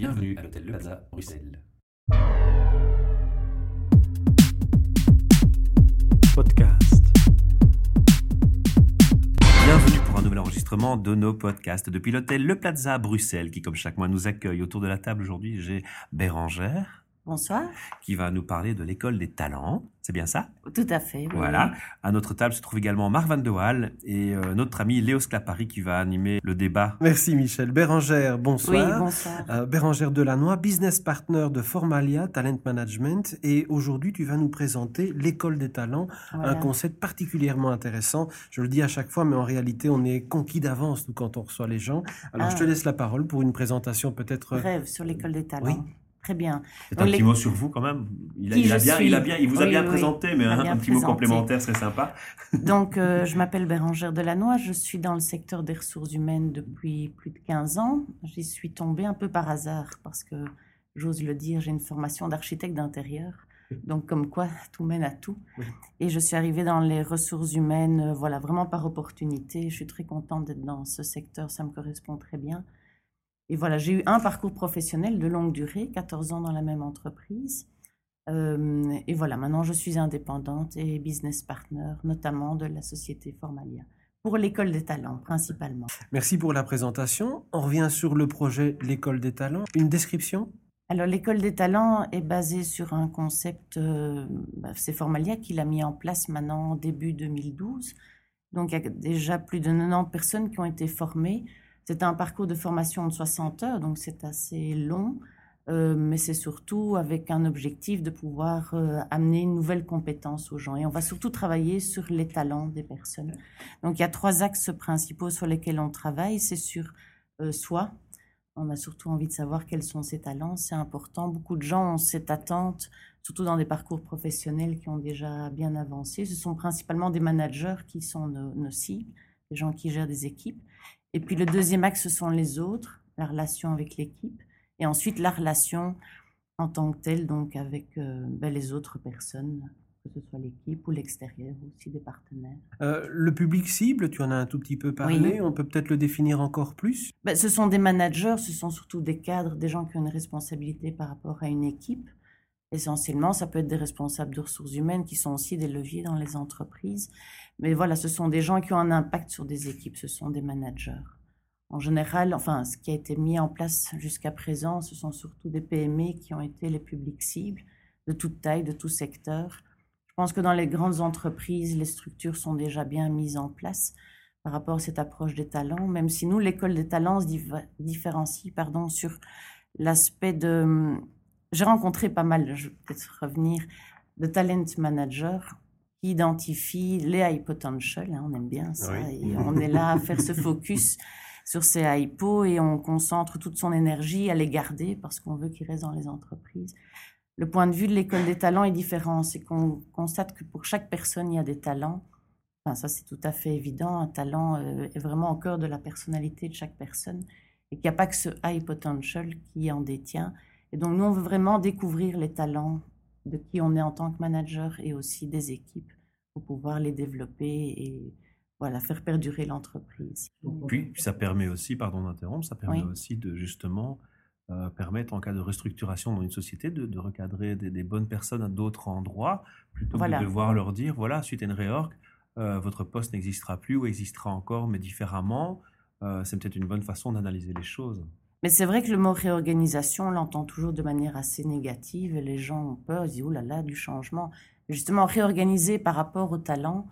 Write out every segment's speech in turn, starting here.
Bienvenue à l'hôtel Le Plaza, Bruxelles. Podcast. Bienvenue pour un nouvel enregistrement de nos podcasts depuis l'hôtel Le Plaza Bruxelles qui comme chaque mois nous accueille. Autour de la table aujourd'hui j'ai Bérangère Bonsoir. qui va nous parler de l'école des talents. C'est bien ça? Tout à fait. oui, Voilà. À notre table se trouve également Marc Van de Waal et euh, notre ami Léo Sclapari qui va animer le débat. Merci Michel. Bérangère, Oui, bonsoir. bonsoir. Euh, Bérangère Delannoy, business partner de Formalia Talent Management. Et aujourd'hui, tu vas nous présenter l'école des talents, Voilà. un concept particulièrement intéressant. Je le dis à chaque fois, mais en réalité, on est conquis d'avance nous, quand on reçoit les gens. Alors, Ah. je te laisse la parole pour une présentation peut-être. Rêve sur l'école des talents. Oui. Très bien. C'est un petit mot sur vous quand même. Il a, Qui il a je bien, suis. il a bien, il vous a bien oui, présenté, mais un, bien un petit mot complémentaire serait sympa. Donc, euh, je m'appelle Bérangère Delannoy. Je suis dans le secteur des ressources humaines depuis plus de 15 ans. J'y suis tombée un peu par hasard parce que, j'ose le dire, j'ai une formation d'architecte d'intérieur. Donc, comme quoi, tout mène à tout. Et je suis arrivée dans les ressources humaines, euh, voilà, vraiment par opportunité. Je suis très contente d'être dans ce secteur. Ça me correspond très bien. Et voilà, j'ai eu un parcours professionnel de longue durée, 14 ans dans la même entreprise. Euh, et voilà, maintenant je suis indépendante et business partner, notamment de la société Formalia, pour l'école des talents principalement. Merci pour la présentation. On revient sur le projet L'école des talents. Une description? Alors l'école des talents est basée sur un concept, euh, bah, c'est Formalia qui l'a mis en place maintenant début 2012. Donc il y a déjà plus de 90 personnes qui ont été formées. C'est un parcours de formation de 60 heures, donc c'est assez long. Euh, mais c'est surtout avec un objectif de pouvoir euh, amener une nouvelle compétence aux gens. Et on va surtout travailler sur les talents des personnes. Donc il y a trois axes principaux sur lesquels on travaille. C'est sur euh, soi. On a surtout envie de savoir quels sont ses talents. C'est important. Beaucoup de gens ont cette attente, surtout dans des parcours professionnels qui ont déjà bien avancé. Ce sont principalement des managers qui sont nos, nos cibles, des gens qui gèrent des équipes. Et puis le deuxième axe, ce sont les autres, la relation avec l'équipe. Et ensuite, la relation en tant que telle, donc avec euh, ben, les autres personnes, que ce soit l'équipe ou l'extérieur, aussi des partenaires. Euh, Le public cible, tu en as un tout petit peu parlé. Oui. On peut peut-être le définir encore plus? Ben, ce sont des managers, ce sont surtout des cadres, des gens qui ont une responsabilité par rapport à une équipe. Essentiellement, ça peut être des responsables de ressources humaines qui sont aussi des leviers dans les entreprises. Mais voilà, ce sont des gens qui ont un impact sur des équipes, ce sont des managers. En général, enfin, ce qui a été mis en place jusqu'à présent, ce sont surtout des PME qui ont été les publics cibles, de toute taille, de tout secteur. Je pense que dans les grandes entreprises, les structures sont déjà bien mises en place par rapport à cette approche des talents, même si nous, l'école des talents se différencie pardon, sur l'aspect de... J'ai rencontré pas mal, je vais peut-être revenir, de talent managers qui identifient les high potential, hein, on aime bien ça, Oui. et on est là à faire ce focus sur ces hypos et on concentre toute son énergie à les garder parce qu'on veut qu'ils restent dans les entreprises. Le point de vue de l'école des talents est différent, c'est qu'on constate que pour chaque personne, il y a des talents. Enfin, ça, c'est tout à fait évident. Un talent euh, est vraiment au cœur de la personnalité de chaque personne et qu'il n'y a pas que ce high potential qui en détient. Et donc, nous, on veut vraiment découvrir les talents de qui on est en tant que manager et aussi des équipes pour pouvoir les développer et voilà, faire perdurer l'entreprise. Puis ça permet aussi, pardon d'interrompre, ça permet Oui. aussi de justement euh, permettre en cas de restructuration dans une société de, de recadrer des, des bonnes personnes à d'autres endroits plutôt Voilà. que de devoir leur dire voilà suite à une réorg euh, votre poste n'existera plus ou existera encore mais différemment. Euh, c'est peut-être une bonne façon d'analyser les choses. Mais c'est vrai que le mot réorganisation, on l'entend toujours de manière assez négative et les gens ont peur, ils disent oh là là, du changement. Justement, réorganiser par rapport au talent,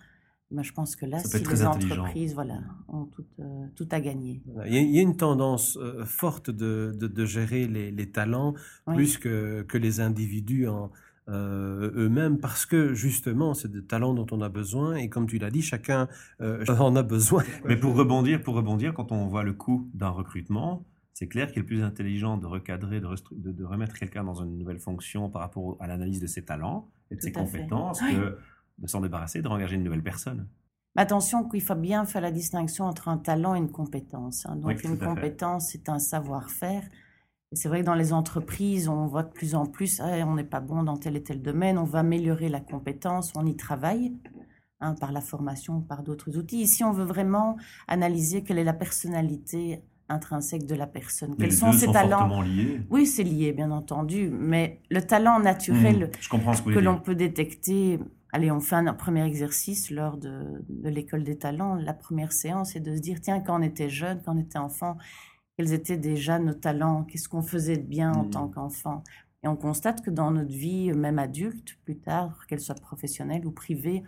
ben, je pense que là, si les entreprises voilà, ont tout, euh, tout à gagner. Il y, a, il y a une tendance euh, forte de, de- de gérer les, les talents Oui. plus que, que les individus en, euh, eux-mêmes parce que justement c'est des talents dont on a besoin et comme tu l'as dit chacun euh, en a besoin. Mais pour rebondir, pour rebondir, quand on voit le coût d'un recrutement, c'est clair qu'il est plus intelligent de recadrer, de, restru- de- de remettre quelqu'un dans une nouvelle fonction par rapport à l'analyse de ses talents et de Tout ses fait. compétences que de s'en débarrasser, de rengager une nouvelle personne. Mais attention qu'il faut bien faire la distinction entre un talent et une compétence. hein. Donc Oui, une compétence, c'est un savoir-faire. Et c'est vrai que dans les entreprises, on voit de plus en plus, Ah, on n'est pas bon dans tel et tel domaine, on va améliorer la compétence, on y travaille. hein, par la formation par d'autres outils. Ici, on veut vraiment analyser quelle est la personnalité intrinsèque de la personne. Mais Quels les sont deux ses sont talents liés. Oui, c'est lié, bien entendu, mais le talent naturel Mmh, que l'on peut détecter. Allez, on fait un premier exercice lors de, de l'école des talents. La première séance est de se dire, tiens, quand on était jeune, quand on était enfant, quels étaient déjà nos talents? Qu'est-ce qu'on faisait de bien en Mhm. tant qu'enfant? Et on constate que dans notre vie, même adulte, plus tard, qu'elle soit professionnelle ou privée,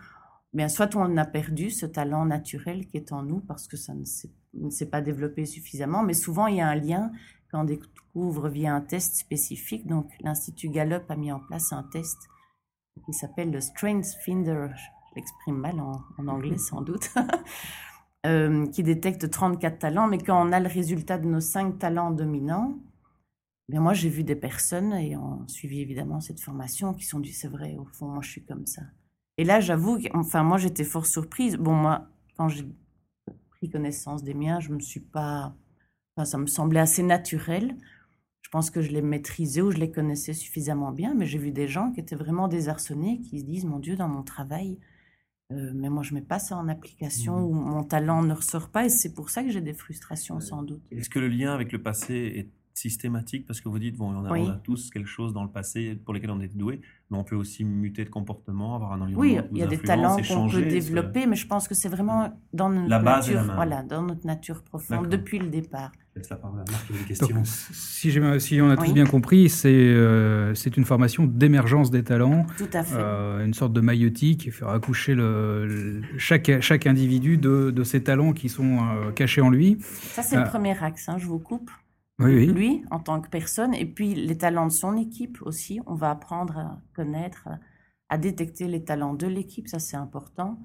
bien, soit on a perdu ce talent naturel qui est en nous parce que ça ne s'est ne s'est pas développé suffisamment, mais souvent il y a un lien quand on découvre via un test spécifique. Donc l'Institut Gallup a mis en place un test qui s'appelle le Strengths Finder, je l'exprime mal en, en anglais sans doute, euh, qui détecte 34 talents, mais quand on a le résultat de nos 5 talents dominants, bien moi j'ai vu des personnes, ayant suivi évidemment cette formation, qui sont dit c'est vrai, au fond moi je suis comme ça. Et là j'avoue, enfin moi j'étais fort surprise. Bon moi, quand j'ai pris connaissance des miens, je me suis pas... Enfin, ça me semblait assez naturel. Je pense que je les maîtrisais ou je les connaissais suffisamment bien, mais j'ai vu des gens qui étaient vraiment désarçonnés, qui se disent, mon Dieu, dans mon travail, euh, mais moi je mets pas ça en application Mhm. ou mon talent ne ressort pas et c'est pour ça que j'ai des frustrations sans doute. Est-ce que le lien avec le passé est systématique Parce que vous dites, bon, on a, Oui. on a tous quelque chose dans le passé pour lesquels on est doué, mais on peut aussi muter de comportement, avoir un environnement Oui, il y a des influence, talents qu'on échanger, peut que- développer, mais je pense que c'est vraiment dans notre La base est la nature, voilà, dans notre nature profonde depuis le départ. Je laisse la parole à Marc, des questions. Donc, si, on a tous Oui. bien compris, c'est euh, c'est une formation d'émergence des talents, Tout à fait. euh, une sorte de maïeutique qui fera accoucher le, le- chaque, chaque individu de, de ses talents qui sont euh, cachés en lui. ça c'est le premier axe, hein, je vous coupe. Oui, oui. lui en tant que personne et puis les talents de son équipe aussi. On va apprendre à connaître, à, détecter les talents de l'équipe, ça c'est important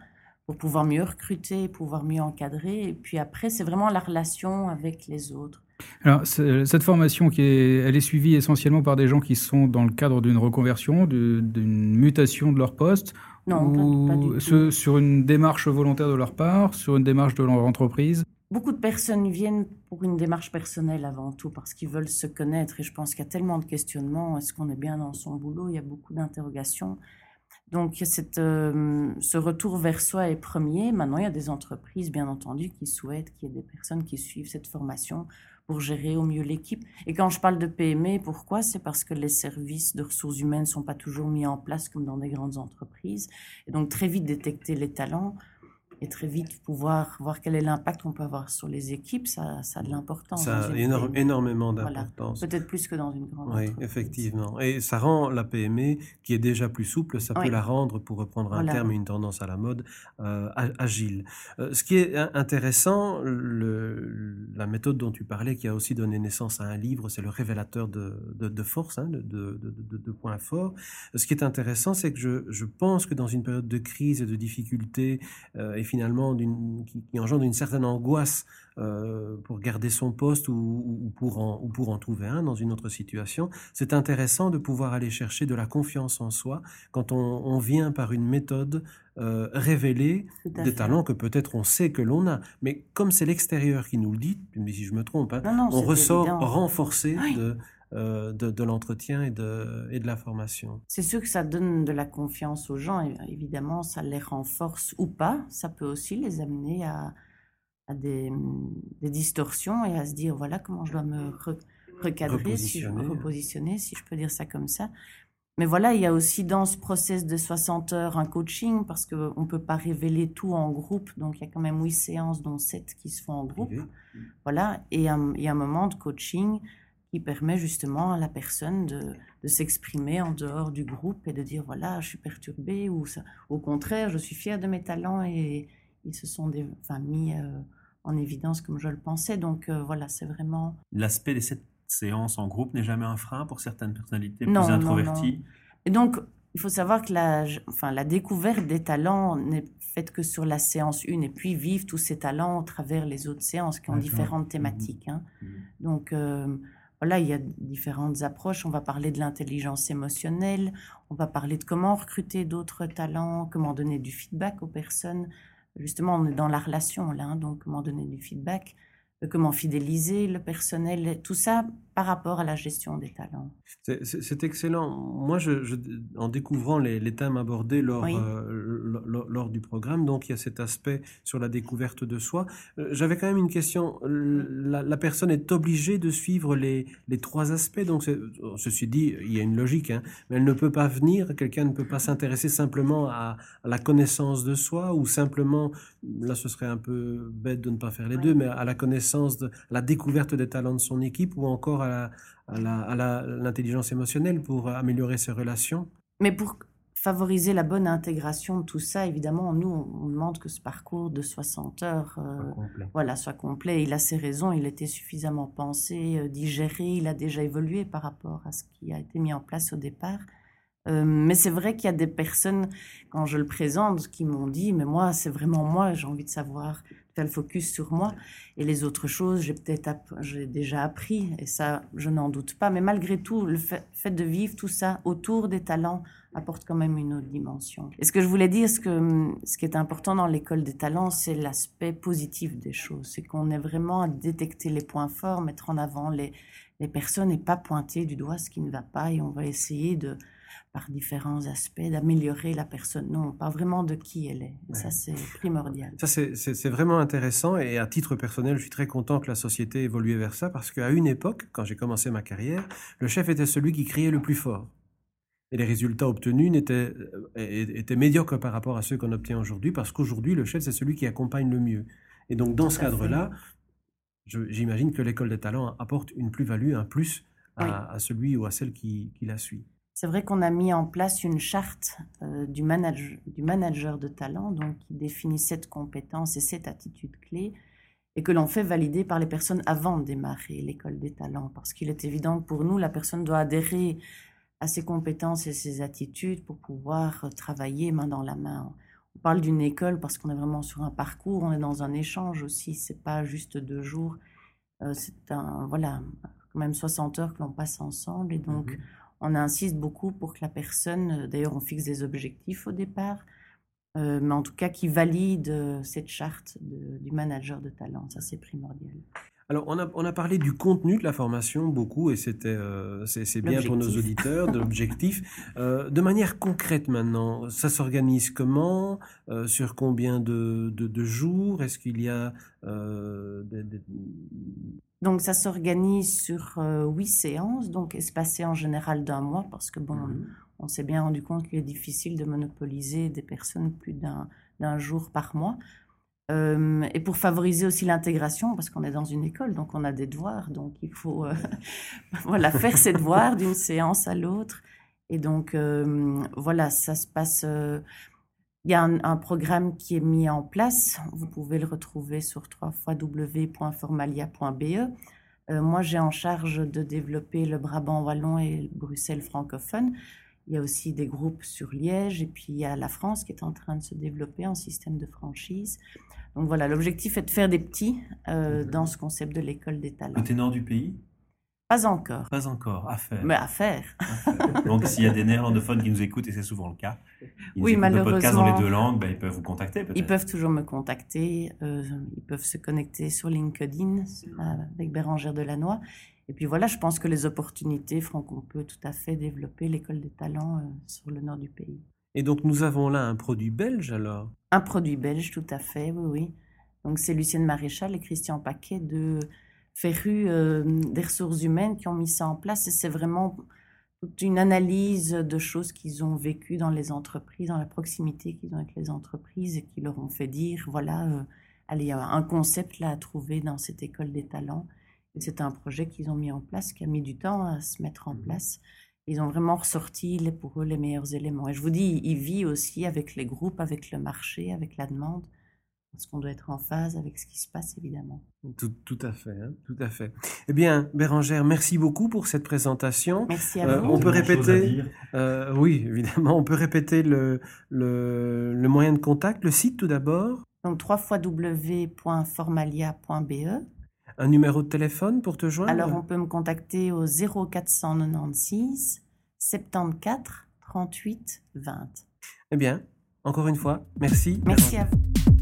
pour pouvoir mieux recruter, pouvoir mieux encadrer. Et puis après, c'est vraiment la relation avec les autres. Alors, cette formation, qui est, elle est suivie essentiellement par des gens qui sont dans le cadre d'une reconversion, d'une mutation de leur poste, Non, ou pas, du tout. ce- sur une démarche volontaire de leur part, sur une démarche de leur entreprise? Beaucoup de personnes viennent pour une démarche personnelle avant tout, parce qu'ils veulent se connaître. Et je pense qu'il y a tellement de questionnements. Est-ce qu'on est bien dans son boulot? Il y a beaucoup d'interrogations. Donc, euh, ce retour vers soi est premier. Maintenant, il y a des entreprises, bien entendu, qui souhaitent qu'il y ait des personnes qui suivent cette formation pour gérer au mieux l'équipe. Et quand je parle de PME, pourquoi? C'est parce que les services de ressources humaines ne sont pas toujours mis en place comme dans des grandes entreprises. Et donc, très vite détecter les talents et très vite pouvoir voir quel est l'impact qu'on peut avoir sur les équipes, ça, ça a de l'importance. Ça a PME. énormément Voilà. d'importance. Peut-être plus que dans une grande Oui, entreprise. effectivement. Et ça rend la PME, qui est déjà plus souple, ça peut la rendre, pour reprendre un Voilà. terme et une tendance à la mode, euh, agile. Euh, ce qui est in- intéressant, le- la méthode dont tu parlais, qui a aussi donné naissance à un livre, c'est le révélateur de, de, de force, hein, de, de, points forts. Ce qui est intéressant, c'est que je, je pense que dans une période de crise et de difficulté, euh, finalement qui, qui engendre une certaine angoisse euh, pour garder son poste ou, ou- ou pour en, ou pour en trouver un dans une autre situation, c'est intéressant de pouvoir aller chercher de la confiance en soi quand on, on vient par une méthode euh, révéler des fait. talents que peut-être on sait que l'on a. Mais comme c'est l'extérieur qui nous le dit, dis si je me trompe, hein, Non, non, on ressort évident. renforcé Oui. de, de, de l'entretien et de, et de la formation. C'est sûr que ça donne de la confiance aux gens, et évidemment, ça les renforce ou pas. Ça peut aussi les amener à, à des, des distorsions et à se dire voilà comment je dois me re- recadrer, si je, Repositionner. repositionner, si je peux dire ça comme ça. Mais voilà, il y a aussi dans ce process de 60 heures un coaching parce qu'on ne peut pas révéler tout en groupe. Donc il y a quand même 8 séances, dont 7 qui se font en groupe. Voilà, et un- il y a un moment de coaching qui permet justement à la personne de, de s'exprimer en dehors du groupe et de dire voilà, je suis perturbée ou ça- au contraire, je suis fière de mes talents et ils se sont des- enfin, mis euh, en évidence comme je le pensais. Donc euh, voilà, c'est vraiment. L'aspect des sept séances en groupe n'est jamais un frein pour certaines personnalités Non, plus non, introverties. Et donc, il faut savoir que la, enfin, la découverte des talents n'est faite que sur la séance 1 et puis vivre tous ces talents au travers les autres séances qui ont différentes thématiques. hein. Mhm. Donc, euh, voilà, il y a différentes approches. On va parler de l'intelligence émotionnelle, on va parler de comment recruter d'autres talents, comment donner du feedback aux personnes. Justement, on est dans la relation là, hein, donc comment donner du feedback, euh, comment fidéliser le personnel. Tout ça par rapport à la gestion des talents. C'est- excellent. Moi, je, je- en découvrant les, les thèmes abordés lors, Oui. euh, lors, lors du programme, donc il y a cet aspect sur la découverte de soi. Euh, J'avais quand même une question. La, la personne est obligée de suivre les, les trois aspects. Donc, ceci dit, il y a une logique, hein, mais elle ne peut pas venir. Quelqu'un ne peut pas s'intéresser simplement à, à la connaissance de soi ou simplement, là, ce serait un peu bête de ne pas faire les Oui. deux, mais à la connaissance, de, à la découverte des talents de son équipe ou encore à à la- à la- l'intelligence émotionnelle pour améliorer ses relations. Mais pour favoriser la bonne intégration de tout ça, évidemment, nous, on on demande que ce parcours de 60 heures euh, complet. voilà, soit complet. Il a ses raisons, il était suffisamment pensé, euh, digéré, il a déjà évolué par rapport à ce qui a été mis en place au départ. Euh, mais c'est vrai qu'il y a des personnes, quand je le présente, qui m'ont dit, mais moi, c'est vraiment moi, j'ai envie de savoir, focus sur moi. Et les autres choses, j'ai peut-être j'ai déjà appris, et ça, je n'en doute pas. Mais malgré tout, le fait, fait de vivre tout ça autour des talents apporte quand même une autre dimension. Et ce que je voulais dire, ce, que, ce qui est important dans l'école des talents, c'est l'aspect positif des choses. C'est qu'on est vraiment à détecter les points forts, mettre en avant les, les personnes et pas pointer du doigt ce qui ne va pas. Et on va essayer de, par différents aspects, d'améliorer la personne. Non, pas vraiment de qui elle est. Ça, c'est primordial. Ça, c'est- vraiment intéressant et à titre personnel, je suis très content que la société évolue vers ça parce qu'à une époque, quand j'ai commencé ma carrière, le chef était celui qui criait le plus fort. Et les résultats obtenus euh, étaient médiocres par rapport à ceux qu'on obtient aujourd'hui parce qu'aujourd'hui, le chef, c'est celui qui accompagne le mieux. Et donc, dans Tout ce cadre-là, j'imagine que l'école des talents apporte une plus-value, un plus à, Oui. à celui ou à celle qui, qui la suit. C'est vrai qu'on a mis en place une charte euh, du, manage- du manager de talent, donc qui définit sept compétences et sept attitudes clés, et que l'on fait valider par les personnes avant de démarrer l'école des talents, parce qu'il est évident que pour nous, la personne doit adhérer à ses compétences et ses attitudes pour pouvoir travailler main dans la main. On parle d'une école parce qu'on est vraiment sur un parcours, on est dans un échange aussi, c'est pas juste deux jours, euh, c'est un, voilà, quand même 60 heures que l'on passe ensemble, et donc Mhm. On insiste beaucoup pour que la personne, euh, d'ailleurs on fixe des objectifs au départ, euh, mais en tout cas qui valide euh, cette charte de- du manager de talent, ça c'est primordial. Alors, on a, on a parlé du contenu de la formation beaucoup, et c'était, euh, c'est, bien pour nos auditeurs, de l'objectif. Euh, de manière concrète maintenant, ça s'organise comment? Euh, Sur combien de, de, de jours? Est-ce qu'il y a des- des- Donc ça s'organise sur euh, huit séances, donc espacées en général d'un mois, parce que bon, Mhm. on s'est bien rendu compte qu'il est difficile de monopoliser des personnes plus d'un d'un jour par mois. Euh, et pour favoriser aussi l'intégration, parce qu'on est dans une école, donc on a des devoirs, donc il faut euh, voilà, faire ses devoirs d'une séance à l'autre. Et donc euh, voilà, ça se passe. Il y a un, un programme qui est mis en place. Vous pouvez le retrouver sur www.formalia.be. Euh, moi, j'ai en charge de développer le Brabant wallon et le Bruxelles francophone. Il y a aussi des groupes sur Liège et puis il y a la France qui est en train de se développer en système de franchise. Donc voilà, l'objectif est de faire des petits euh, dans ce concept de l'école des talents. Côté nord du pays? Pas encore, Pas encore, à faire. mais à faire. À faire. Donc s'il y a des néerlandophones qui nous écoutent, et c'est souvent le cas, ils Oui, le podcast dans les deux langues, ben, ils peuvent vous contacter peut-être. Ils peuvent toujours me contacter, euh, ils peuvent se connecter sur LinkedIn euh, avec Bérangère Delannoy. Et puis voilà, je pense que les opportunités feront qu'on peut tout à fait développer l'école des talents euh, sur le nord du pays. Et donc, nous avons là un produit belge alors? Un produit belge, tout à fait, oui, oui. Donc c'est Lucienne Maréchal et Christian Paquet de Ferru euh, des ressources humaines qui ont mis ça en place. Et c'est vraiment toute une analyse de choses qu'ils ont vécues dans les entreprises, dans la proximité qu'ils ont avec les entreprises et qui leur ont fait dire, voilà, euh, allez, il y a un concept là à trouver dans cette école des talents. Et c'est un projet qu'ils ont mis en place, qui a mis du temps à se mettre en place. Ils ont vraiment ressorti les, pour eux les meilleurs éléments. Et je vous dis, il vit aussi avec les groupes, avec le marché, avec la demande, parce qu'on doit être en phase avec ce qui se passe, évidemment. tout, tout à fait, hein, tout à fait. Eh bien, Bérangère, merci beaucoup pour cette présentation. Merci à Euh, vous. on peut répéter. Euh, oui, évidemment, on peut répéter le, le, le moyen de contact, le site tout d'abord, Donc, www.formalia.be. un numéro de téléphone pour te joindre? Alors, on peut me contacter au 0496 74 38 20. Eh bien, encore une fois, merci. Merci à vous.